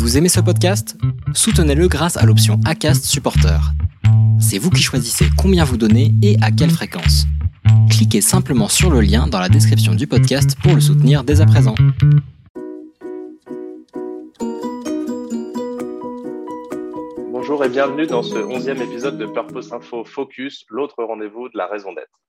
Vous aimez ce podcast? Soutenez-le grâce à l'option ACAST Supporter. C'est vous qui choisissez combien vous donnez et à quelle fréquence. Cliquez simplement sur le lien dans la description du podcast pour le soutenir dès à présent. Bonjour et bienvenue dans ce onzième épisode de Purpose Info Focus, l'autre rendez-vous de la raison d'être.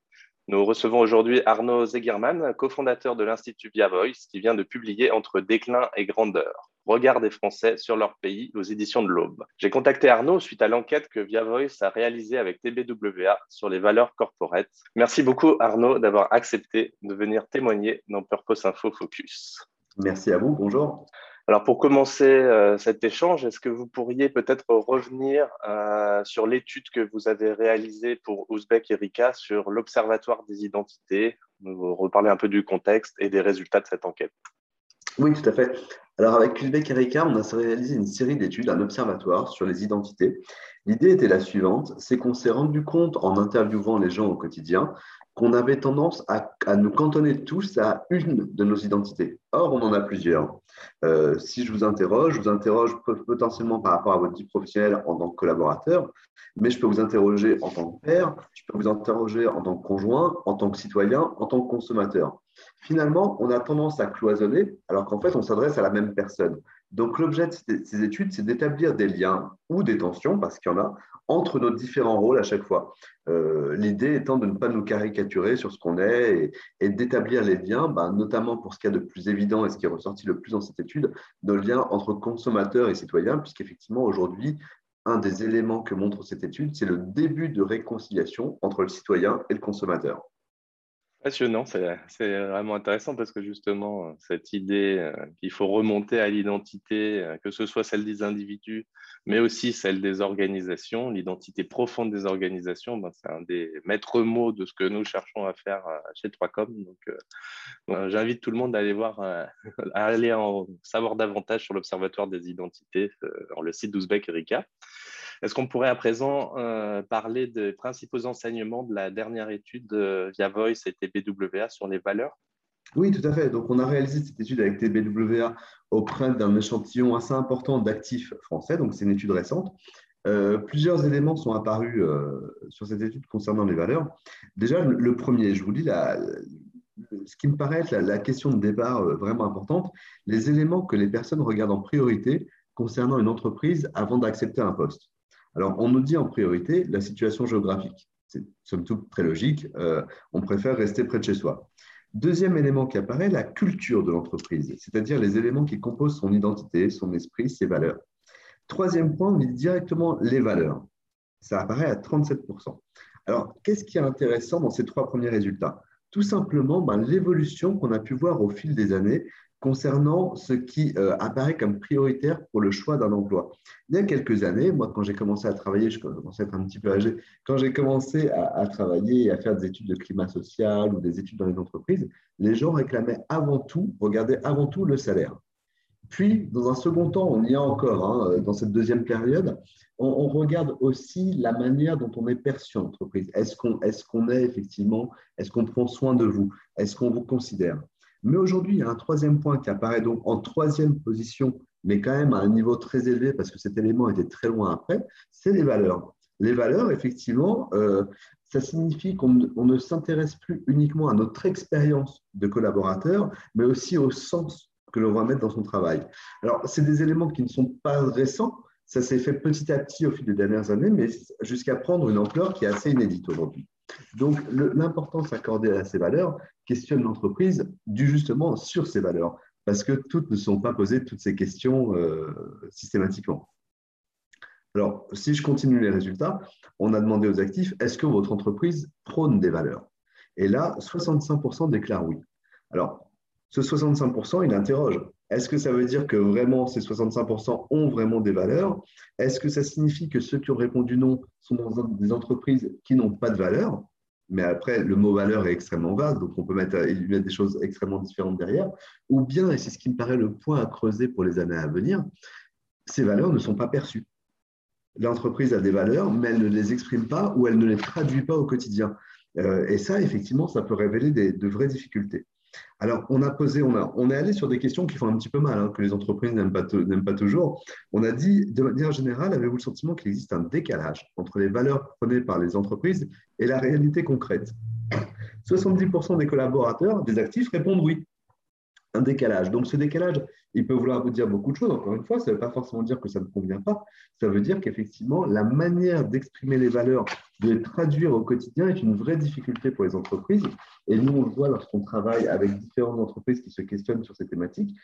Nous recevons aujourd'hui Arnaud Zegerman, cofondateur de l'Institut Via Voice, qui vient de publier Entre déclin et grandeur. Regard des Français sur leur pays aux éditions de l'Aube. J'ai contacté Arnaud suite à l'enquête que Via Voice a réalisée avec TBWA sur les valeurs corporates. Merci beaucoup Arnaud d'avoir accepté de venir témoigner dans Purpose Info Focus. Merci à vous, bonjour. Alors pour commencer euh, cet échange, est-ce que vous pourriez peut-être revenir euh, sur l'étude que vous avez réalisée pour Ouzbek Erika sur l'Observatoire des identités, vous reparler un peu du contexte et des résultats de cette enquête Oui, tout à fait. Alors avec Uzbek Erika, on a réalisé une série d'études, un observatoire sur les identités. L'idée était la suivante, c'est qu'on s'est rendu compte en interviewant les gens au quotidien qu'on avait tendance à, nous cantonner tous à une de nos identités. Or, on en a plusieurs. Euh, si je vous interroge, je vous interroge potentiellement par rapport à votre vie professionnelle en tant que collaborateur, mais je peux vous interroger en tant que père, je peux vous interroger en tant que conjoint, en tant que citoyen, en tant que consommateur. Finalement, on a tendance à cloisonner, alors qu'en fait, on s'adresse à la même personne. Donc, l'objet de ces études, c'est d'établir des liens ou des tensions, parce qu'il y en a, entre nos différents rôles à chaque fois. Euh, l'idée étant de ne pas nous caricaturer sur ce qu'on est et, d'établir les liens, bah, notamment pour ce qu'il y a de plus évident et ce qui est ressorti le plus dans cette étude, nos liens entre consommateurs et citoyens, puisqu'effectivement, aujourd'hui, un des éléments que montre cette étude, c'est le début de réconciliation entre le citoyen et le consommateur. Passionnant, c'est vraiment intéressant parce que justement, cette idée euh, qu'il faut remonter à l'identité, euh, que ce soit celle des individus, mais aussi celle des organisations, l'identité profonde des organisations, ben, c'est un des maîtres mots de ce que nous cherchons à faire euh, chez 3Com. Donc, ben, j'invite tout le monde à aller voir, à aller en savoir davantage sur l'Observatoire des identités, dans le site d'Ouzbek Erika. Est-ce qu'on pourrait à présent euh, parler des principaux enseignements de la dernière étude via Voice et TBWA sur les valeurs? Oui, tout à fait. Donc, on a réalisé cette étude avec TBWA auprès d'un échantillon assez important d'actifs français. Donc, c'est une étude récente. Euh, plusieurs éléments sont apparus euh, sur cette étude concernant les valeurs. Déjà, le, premier, je vous dis ce qui me paraît être la question de départ vraiment importante, les éléments que les personnes regardent en priorité concernant une entreprise avant d'accepter un poste. Alors, on nous dit en priorité la situation géographique. C'est somme toute très logique. Euh, on préfère rester près de chez soi. Deuxième élément qui apparaît, la culture de l'entreprise, c'est-à-dire les éléments qui composent son identité, son esprit, ses valeurs. Troisième point, on dit directement les valeurs. Ça apparaît à 37%. Alors, qu'est-ce qui est intéressant dans ces trois premiers résultats? Tout simplement ben, l'évolution qu'on a pu voir au fil des années concernant ce qui euh, apparaît comme prioritaire pour le choix d'un emploi. Il y a quelques années, moi, quand j'ai commencé à travailler, je commençais à être un petit peu âgé, quand j'ai commencé à, travailler et à faire des études de climat social ou des études dans les entreprises, les gens réclamaient avant tout, regardaient avant tout le salaire. Puis, dans un second temps, on y est encore, hein, dans cette deuxième période, on, regarde aussi la manière dont on est perçu en entreprise. Est-ce qu'on est, qu'on est effectivement, est-ce qu'on prend soin de vous? Est-ce qu'on vous considère? Mais aujourd'hui, il y a un troisième point qui apparaît donc en troisième position, mais quand même à un niveau très élevé parce que cet élément était très loin après, c'est les valeurs. Les valeurs, effectivement, euh, ça signifie qu'on ne s'intéresse plus uniquement à notre expérience de collaborateur, mais aussi au sens que l'on va mettre dans son travail. Alors, c'est des éléments qui ne sont pas récents, ça s'est fait petit à petit au fil des dernières années, mais jusqu'à prendre une ampleur qui est assez inédite aujourd'hui. Donc, l'importance accordée à ces valeurs questionne l'entreprise du justement sur ces valeurs, parce que toutes ne sont pas posées toutes ces questions euh, systématiquement. Alors, si je continue les résultats, on a demandé aux actifs, est-ce que votre entreprise prône des valeurs? Et là, 65% déclarent oui. Alors, ce 65%, il interroge. Est-ce que ça veut dire que vraiment ces 65% ont vraiment des valeurs? Est-ce que ça signifie que ceux qui ont répondu non sont dans des entreprises qui n'ont pas de valeur mais après, le mot valeur est extrêmement vaste, donc on peut mettre, mettre des choses extrêmement différentes derrière. Ou bien, et c'est ce qui me paraît le point à creuser pour les années à venir, ces valeurs ne sont pas perçues. L'entreprise a des valeurs, mais elle ne les exprime pas ou elle ne les traduit pas au quotidien. Euh, et ça, effectivement, ça peut révéler de vraies difficultés. Alors, on a posé, on, a, on est allé sur des questions qui font un petit peu mal, hein, que les entreprises n'aiment pas, pas toujours. On a dit, de manière générale, avez-vous le sentiment qu'il existe un décalage entre les valeurs prônées par les entreprises et la réalité concrète? 70% des collaborateurs, des actifs, répondent oui. Un décalage. Donc, ce décalage, il peut vouloir vous dire beaucoup de choses. Encore une fois, ça ne veut pas forcément dire que ça ne convient pas. Ça veut dire qu'effectivement, la manière d'exprimer les valeurs, de les traduire au quotidien est une vraie difficulté pour les entreprises. Et nous, on le voit lorsqu'on travaille avec différentes entreprises qui se questionnent sur ces thématiques.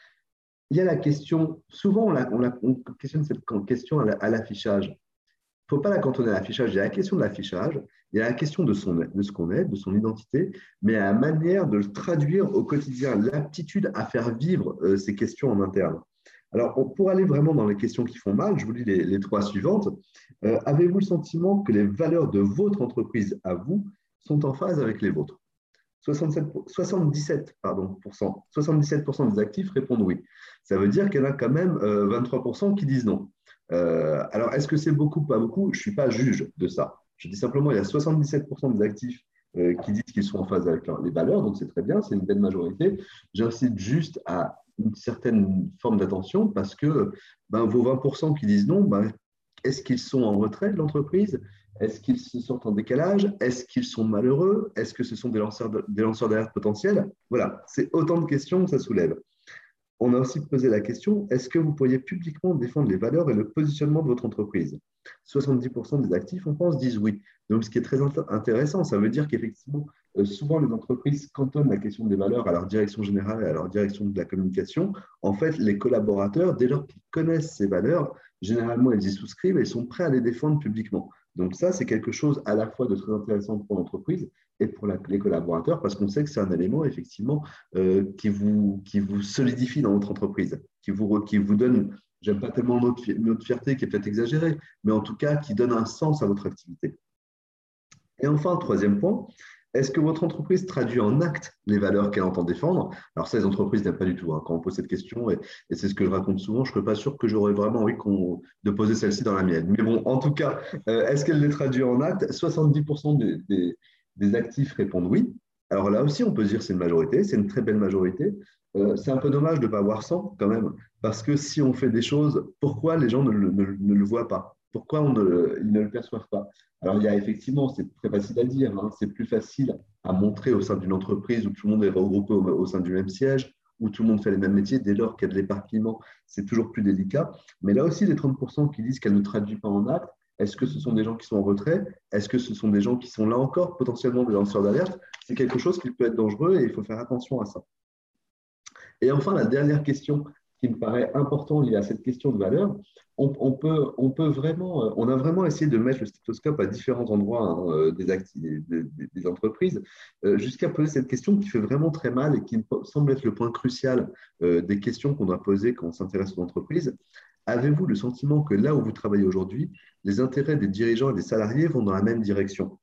Il y a la question, souvent on, la, on, questionne cette question à l'affichage. Il ne faut pas la cantonner à l'affichage. Il y a la question de l'affichage, il y a la question de, ce qu'on est, de son identité, mais à la manière de le traduire au quotidien, l'aptitude à faire vivre euh, ces questions en interne. Alors, pour aller vraiment dans les questions qui font mal, je vous lis les, trois suivantes. Euh, avez-vous le sentiment que les valeurs de votre entreprise à vous sont en phase avec les vôtres? 67, 77, pardon, 77% des actifs répondent oui. Ça veut dire qu'il y a quand même 23% euh, qui disent non. alors, est-ce que c'est beaucoup, pas beaucoup Je ne suis pas juge de ça. Je dis simplement, il y a 77% des actifs euh, qui disent qu'ils sont en phase avec les valeurs, donc c'est très bien, c'est une belle majorité. J'incite juste à une certaine forme d'attention parce que ben, vos 20% qui disent non, ben, est-ce qu'ils sont en retrait de l'entreprise? Est-ce qu'ils se sortent en décalage? Est-ce qu'ils sont malheureux? Est-ce que ce sont des lanceurs d'alerte potentiels? Voilà, c'est autant de questions que ça soulève. On a aussi posé la question, est-ce que vous pourriez publiquement défendre les valeurs et le positionnement de votre entreprise? 70% des actifs en France disent oui. Donc, ce qui est très intéressant, ça veut dire qu'effectivement, euh, souvent les entreprises cantonnent la question des valeurs à leur direction générale et à leur direction de la communication. En fait, les collaborateurs, dès lors qu'ils connaissent ces valeurs, généralement, ils y souscrivent et ils sont prêts à les défendre publiquement. Donc ça, c'est quelque chose à la fois de très intéressant pour l'entreprise et pour les collaborateurs, parce qu'on sait que c'est un élément, effectivement, euh, qui, vous, qui vous solidifie dans votre entreprise, qui vous, qui vous donne, j'aime pas tellement notre, fierté qui est peut-être exagérée, mais en tout cas, qui donne un sens à votre activité. Et enfin, troisième point, est-ce que votre entreprise traduit en acte les valeurs qu'elle entend défendre? Alors ça, les entreprises n'aiment pas du tout. Hein. Quand on pose cette question, et, c'est ce que je raconte souvent, je ne suis pas sûr que j'aurais vraiment envie de poser celle-ci dans la mienne. Mais bon, en tout cas, euh, est-ce qu'elle les traduit en acte? 70% des, actifs répondent oui. Alors là aussi, on peut dire que c'est une majorité, c'est une très belle majorité. Euh, c'est un peu dommage de ne pas avoir 100 quand même, parce que si on fait des choses, pourquoi les gens ne le voient pas? Pourquoi ils ne le perçoivent pas? Alors, il y a effectivement, c'est très facile à dire, hein, c'est plus facile à montrer au sein d'une entreprise où tout le monde est regroupé au, sein du même siège, où tout le monde fait les mêmes métiers, dès lors qu'il y a de l'éparpillement, c'est toujours plus délicat. Mais là aussi, les 30% qui disent qu'elle ne traduit pas en acte, est-ce que ce sont des gens qui sont en retrait? Est-ce que ce sont des gens qui sont là encore potentiellement des lanceurs d'alerte? C'est quelque chose qui peut être dangereux et il faut faire attention à ça. Et enfin, la dernière question qui me paraît important lié à cette question de valeur, on, peut, on peut vraiment, euh, on a vraiment essayé de mettre le stéthoscope à différents endroits hein, euh, des, entreprises, euh, jusqu'à poser cette question qui fait vraiment très mal et qui semble être le point crucial des questions qu'on doit poser quand on s'intéresse aux entreprises. Avez-vous le sentiment que là où vous travaillez aujourd'hui, les intérêts des dirigeants et des salariés vont dans la même direction?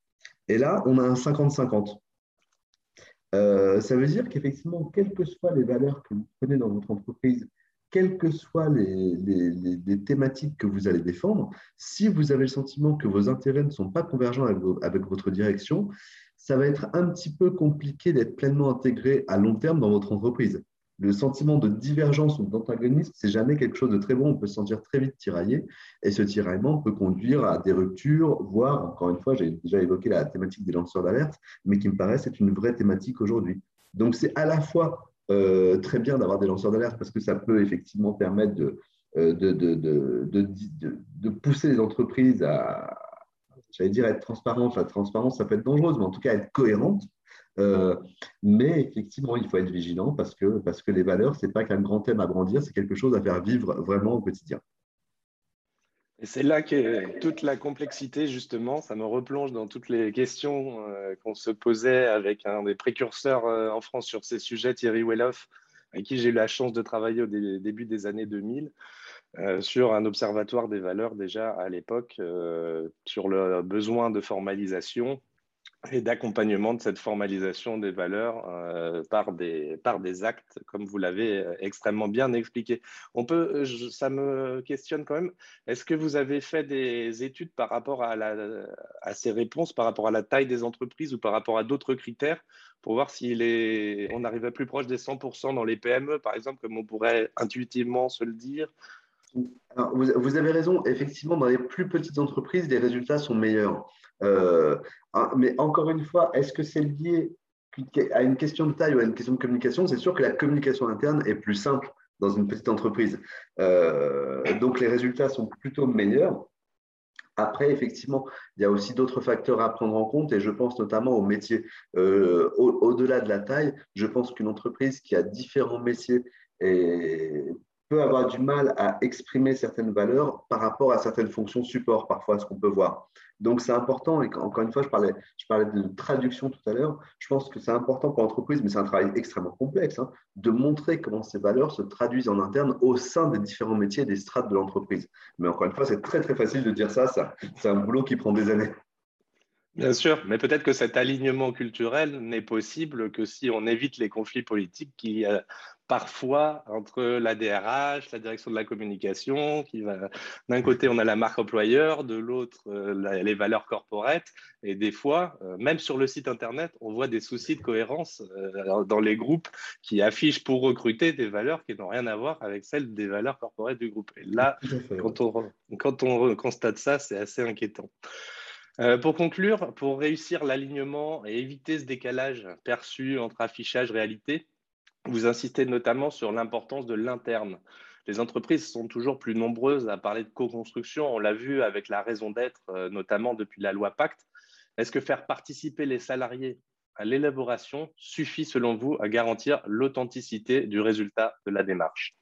Et là, on a un 50-50. ça veut dire qu'effectivement, quelles que soient les valeurs que vous prenez dans votre entreprise, quelles que soient les, thématiques que vous allez défendre, si vous avez le sentiment que vos intérêts ne sont pas convergents avec, votre direction, ça va être un petit peu compliqué d'être pleinement intégré à long terme dans votre entreprise. Le sentiment de divergence ou d'antagonisme, c'est jamais quelque chose de très bon. On peut se sentir très vite tiraillé et ce tiraillement peut conduire à des ruptures, voire, encore une fois, j'ai déjà évoqué la thématique des lanceurs d'alerte, mais qui me paraît être une vraie thématique aujourd'hui. Donc, c'est à la fois euh, très bien d'avoir des lanceurs d'alerte parce que ça peut effectivement permettre de, euh, de, de, de, pousser les entreprises à, j'allais dire, être transparentes. La transparence, ça peut être dangereuse, mais en tout cas être cohérente. Euh, mais effectivement, il faut être vigilant parce que, parce que les valeurs, ce n'est pas qu'un grand thème à grandir, c'est quelque chose à faire vivre vraiment au quotidien. Et c'est là que toute la complexité, justement, ça me replonge dans toutes les questions euh, qu'on se posait avec un des précurseurs euh, en France sur ces sujets, Thierry Welloff, avec qui j'ai eu la chance de travailler au début des années 2000, euh, sur un observatoire des valeurs déjà à l'époque, sur le besoin de formalisation et d'accompagnement de cette formalisation des valeurs euh, par, des, par des actes, comme vous l'avez euh, extrêmement bien expliqué. On peut, euh, ça me questionne quand même, est-ce que vous avez fait des études par rapport à, la, à ces réponses, par rapport à la taille des entreprises ou par rapport à d'autres critères pour voir si est, on arrivait plus proche des 100% dans les PME, par exemple, comme on pourrait intuitivement se le dire? Vous, avez raison, effectivement, dans les plus petites entreprises, les résultats sont meilleurs. Euh, ah, mais encore une fois, est-ce que c'est lié à une question de taille ou à une question de communication? C'est sûr que la communication interne est plus simple dans une petite entreprise. Euh, donc les résultats sont plutôt meilleurs. Après, effectivement, il y a aussi d'autres facteurs à prendre en compte et je pense notamment au métier. Euh, au-delà de la taille, je pense qu'une entreprise qui a différents métiers et peut avoir du mal à exprimer certaines valeurs par rapport à certaines fonctions support, parfois, ce qu'on peut voir. Donc, c'est important, et encore une fois, je parlais, je parlais de traduction tout à l'heure, je pense que c'est important pour l'entreprise, mais c'est un travail extrêmement complexe, hein, de montrer comment ces valeurs se traduisent en interne au sein des différents métiers des strates de l'entreprise. Mais encore une fois, c'est très, très facile de dire ça, ça c'est un boulot qui prend des années. Bien sûr, mais peut-être que cet alignement culturel n'est possible que si on évite les conflits politiques qui parfois entre la DRH, la direction de la communication, qui va d'un côté on a la marque employeur, de l'autre euh, les valeurs corporates, et des fois, euh, même sur le site internet, on voit des soucis de cohérence euh, dans les groupes qui affichent pour recruter des valeurs qui n'ont rien à voir avec celles des valeurs corporate du groupe. Et là, quand on, quand on constate ça, c'est assez inquiétant. Pour conclure, pour réussir l'alignement et éviter ce décalage perçu entre affichage et réalité, vous insistez notamment sur l'importance de l'interne. Les entreprises sont toujours plus nombreuses à parler de co-construction. On l'a vu avec la raison d'être, euh, notamment depuis la loi Pacte. Est-ce que faire participer les salariés à l'élaboration suffit, selon vous, à garantir l'authenticité du résultat de la démarche?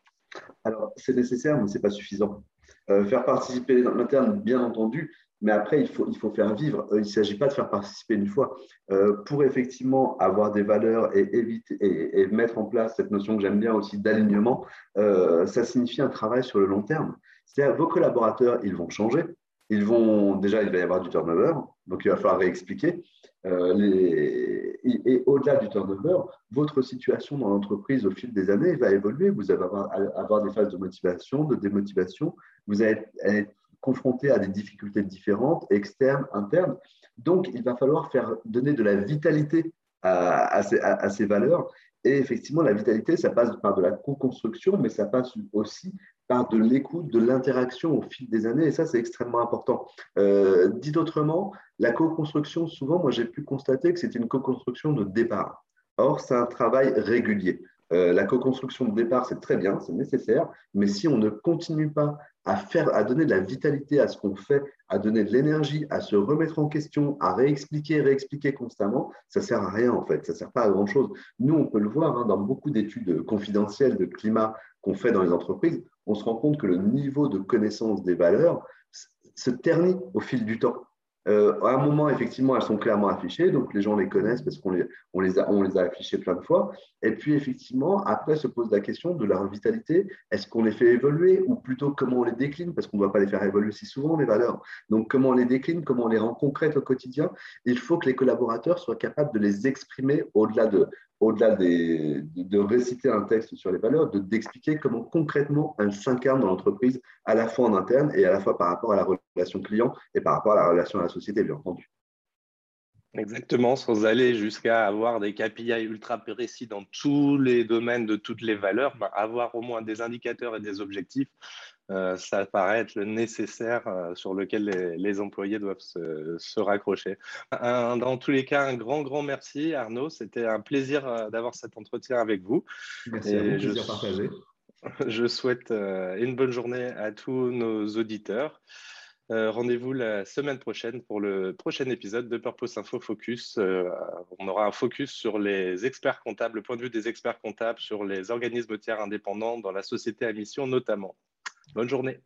Alors, c'est nécessaire, mais ce n'est pas suffisant. Euh, faire participer l'interne, bien entendu, mais après, il faut, il faut faire vivre. Euh, il ne s'agit pas de faire participer une fois. Euh, pour effectivement avoir des valeurs et, éviter, et, mettre en place cette notion que j'aime bien aussi d'alignement, euh, ça signifie un travail sur le long terme. C'est-à-dire vos collaborateurs, ils vont changer. Ils vont, déjà, il va y avoir du turnover, donc il va falloir réexpliquer. Et, au-delà du turnover, votre situation dans l'entreprise au fil des années va évoluer. Vous allez avoir, avoir des phases de motivation, de démotivation. Vous allez être confrontés à des difficultés différentes, externes, internes. Donc, il va falloir faire donner de la vitalité à, ces, valeurs. Et effectivement, la vitalité, ça passe par de la co-construction, mais ça passe aussi par de l'écoute, de l'interaction au fil des années. Et ça, c'est extrêmement important. Euh, dit autrement, la co-construction, souvent, moi, j'ai pu constater que c'était une co-construction de départ. Or, c'est un travail régulier. Euh, la co-construction de départ, c'est très bien, c'est nécessaire, mais si on ne continue pas à, faire, à donner de la vitalité à ce qu'on fait, à donner de l'énergie, à se remettre en question, à réexpliquer, réexpliquer constamment, ça ne sert à rien en fait, ça ne sert pas à grand-chose. Nous, on peut le voir hein, dans beaucoup d'études confidentielles de climat qu'on fait dans les entreprises, on se rend compte que le niveau de connaissance des valeurs se ternit au fil du temps. Euh, à un moment, effectivement, elles sont clairement affichées, donc les gens les connaissent parce qu'on les, a affichées plein de fois. Et puis, effectivement, après se pose la question de leur vitalité. Est-ce qu'on les fait évoluer ou plutôt comment on les décline? Parce qu'on ne doit pas les faire évoluer si souvent, les valeurs. Donc, comment on les décline, comment on les rend concrètes au quotidien? Il faut que les collaborateurs soient capables de les exprimer au-delà de, au-delà de, réciter un texte sur les valeurs, d'expliquer comment concrètement elles s'incarnent dans l'entreprise, à la fois en interne et à la fois par rapport à la relation client et par rapport à la relation à la société, bien entendu. Exactement, sans aller jusqu'à avoir des KPI ultra précis dans tous les domaines de toutes les valeurs, bah, avoir au moins des indicateurs et des objectifs ça paraît être le nécessaire euh, sur lequel les, employés doivent se, raccrocher. dans tous les cas, un grand, grand merci Arnaud. C'était un plaisir euh, d'avoir cet entretien avec vous. Merci à vous, plaisir partagé. Je souhaite une bonne journée à tous nos auditeurs. Rendez-vous la semaine prochaine pour le prochain épisode de Purpose Info Focus. on aura un focus sur les experts comptables, le point de vue des experts comptables, sur les organismes tiers indépendants dans la société à mission notamment. Bonne journée.